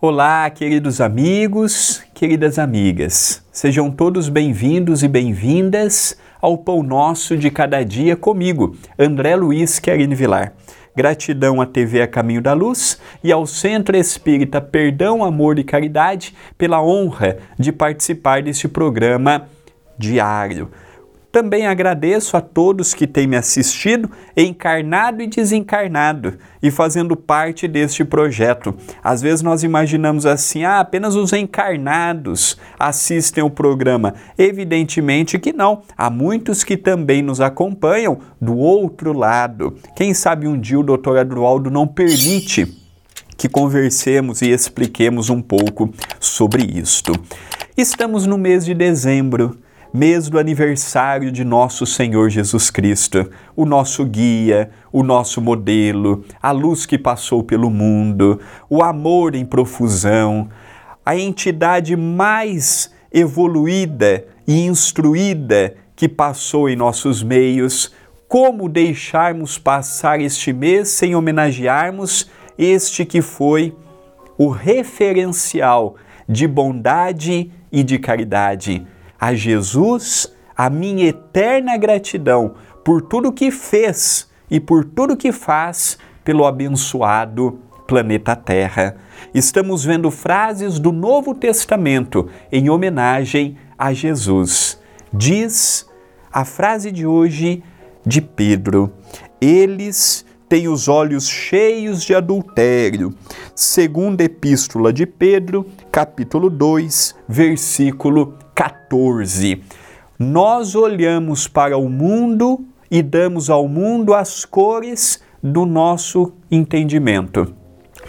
Olá, queridos amigos, queridas amigas. Sejam todos bem-vindos e bem-vindas ao Pão Nosso de Cada Dia comigo, André Luiz Querine Vilar. Gratidão à TV A Caminho da Luz e ao Centro Espírita Perdão, Amor e Caridade pela honra de participar deste programa diário. Também agradeço a todos que têm me assistido, encarnado e desencarnado, e fazendo parte deste projeto. Às vezes nós imaginamos assim, ah, apenas os encarnados assistem o programa. Evidentemente que não. Há muitos que também nos acompanham do outro lado. Quem sabe um dia o doutor Adroaldo não permite que conversemos e expliquemos um pouco sobre isto. Estamos no mês de dezembro mês do aniversário de nosso Senhor Jesus Cristo, o nosso guia, o nosso modelo, a luz que passou pelo mundo, o amor em profusão, a entidade mais evoluída e instruída que passou em nossos meios. Como deixarmos passar este mês sem homenagearmos este que foi o referencial de bondade e de caridade? A Jesus a minha eterna gratidão por tudo que fez e por tudo que faz pelo abençoado planeta Terra. Estamos vendo frases do Novo Testamento em homenagem a Jesus. Diz a frase de hoje de Pedro: Eles têm os olhos cheios de adultério. Segunda Epístola de Pedro, capítulo 2, versículo 14. Nós olhamos para o mundo e damos ao mundo as cores do nosso entendimento.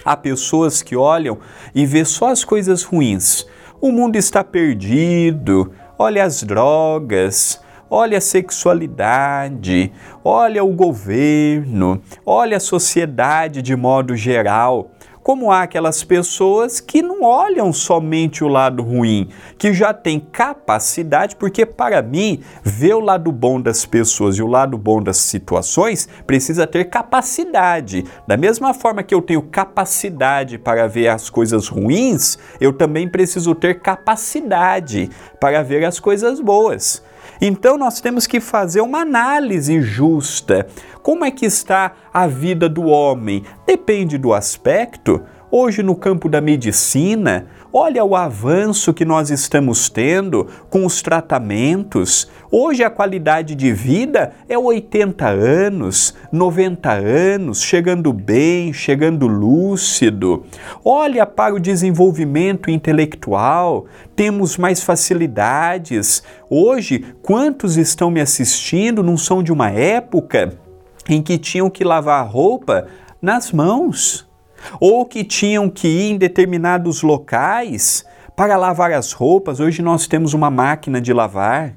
Há pessoas que olham e vê só as coisas ruins. O mundo está perdido, olha as drogas, olha a sexualidade, olha o governo, olha a sociedade de modo geral como há aquelas pessoas que não olham somente o lado ruim, que já têm capacidade, porque para mim, ver o lado bom das pessoas e o lado bom das situações precisa ter capacidade. Da mesma forma que eu tenho capacidade para ver as coisas ruins, eu também preciso ter capacidade para ver as coisas boas. Então nós temos que fazer uma análise justa. Como é que está a vida do homem? Depende do aspecto. Hoje, no campo da medicina, olha o avanço que nós estamos tendo com os tratamentos. Hoje, a qualidade de vida é 80 anos, 90 anos, chegando bem, chegando lúcido. Olha para o desenvolvimento intelectual, temos mais facilidades. Hoje, quantos estão me assistindo não são de uma época em que tinham que lavar a roupa nas mãos? Ou que tinham que ir em determinados locais para lavar as roupas. Hoje nós temos uma máquina de lavar.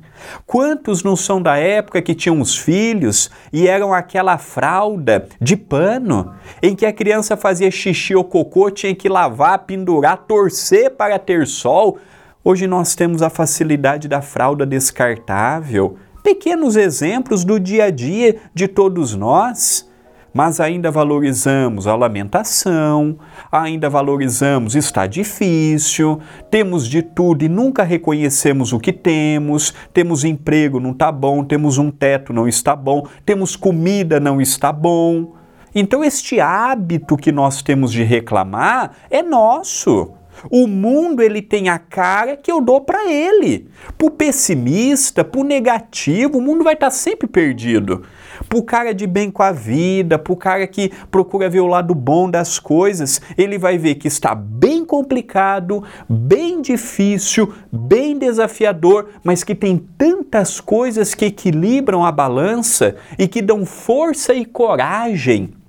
Quantos não são da época que tinham os filhos e eram aquela fralda de pano em que a criança fazia xixi ou cocô, tinha que lavar, pendurar, torcer para ter sol? Hoje nós temos a facilidade da fralda descartável. Pequenos exemplos do dia a dia de todos nós mas ainda valorizamos a lamentação, ainda valorizamos está difícil, temos de tudo e nunca reconhecemos o que temos, temos emprego, não está bom, temos um teto, não está bom, temos comida, não está bom. Então este hábito que nós temos de reclamar é nosso. O mundo ele tem a cara que eu dou para ele. Para o pessimista, para o negativo, o mundo vai estar tá sempre perdido. Para o cara de bem com a vida, para o cara que procura ver o lado bom das coisas, ele vai ver que está bem complicado, bem difícil, bem desafiador, mas que tem tantas coisas que equilibram a balança e que dão força e coragem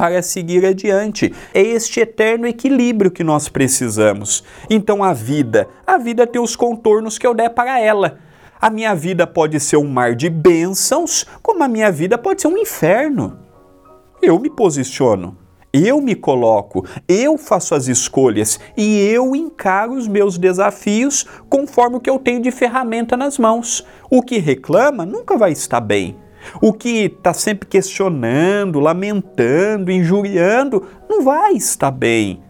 para seguir adiante. É este eterno equilíbrio que nós precisamos. Então a vida, a vida tem os contornos que eu der para ela. A minha vida pode ser um mar de bênçãos, como a minha vida pode ser um inferno. Eu me posiciono, eu me coloco, eu faço as escolhas e eu encaro os meus desafios conforme o que eu tenho de ferramenta nas mãos. O que reclama nunca vai estar bem. O que está sempre questionando, lamentando, injuriando, não vai estar bem.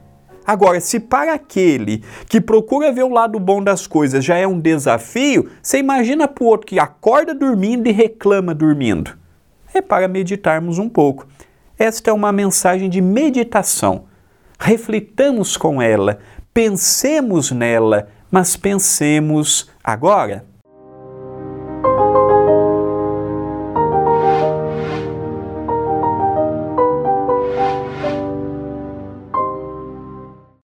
Agora, se para aquele que procura ver o lado bom das coisas já é um desafio, você imagina para o outro que acorda dormindo e reclama dormindo. É para meditarmos um pouco. Esta é uma mensagem de meditação. Reflitamos com ela, pensemos nela, mas pensemos agora.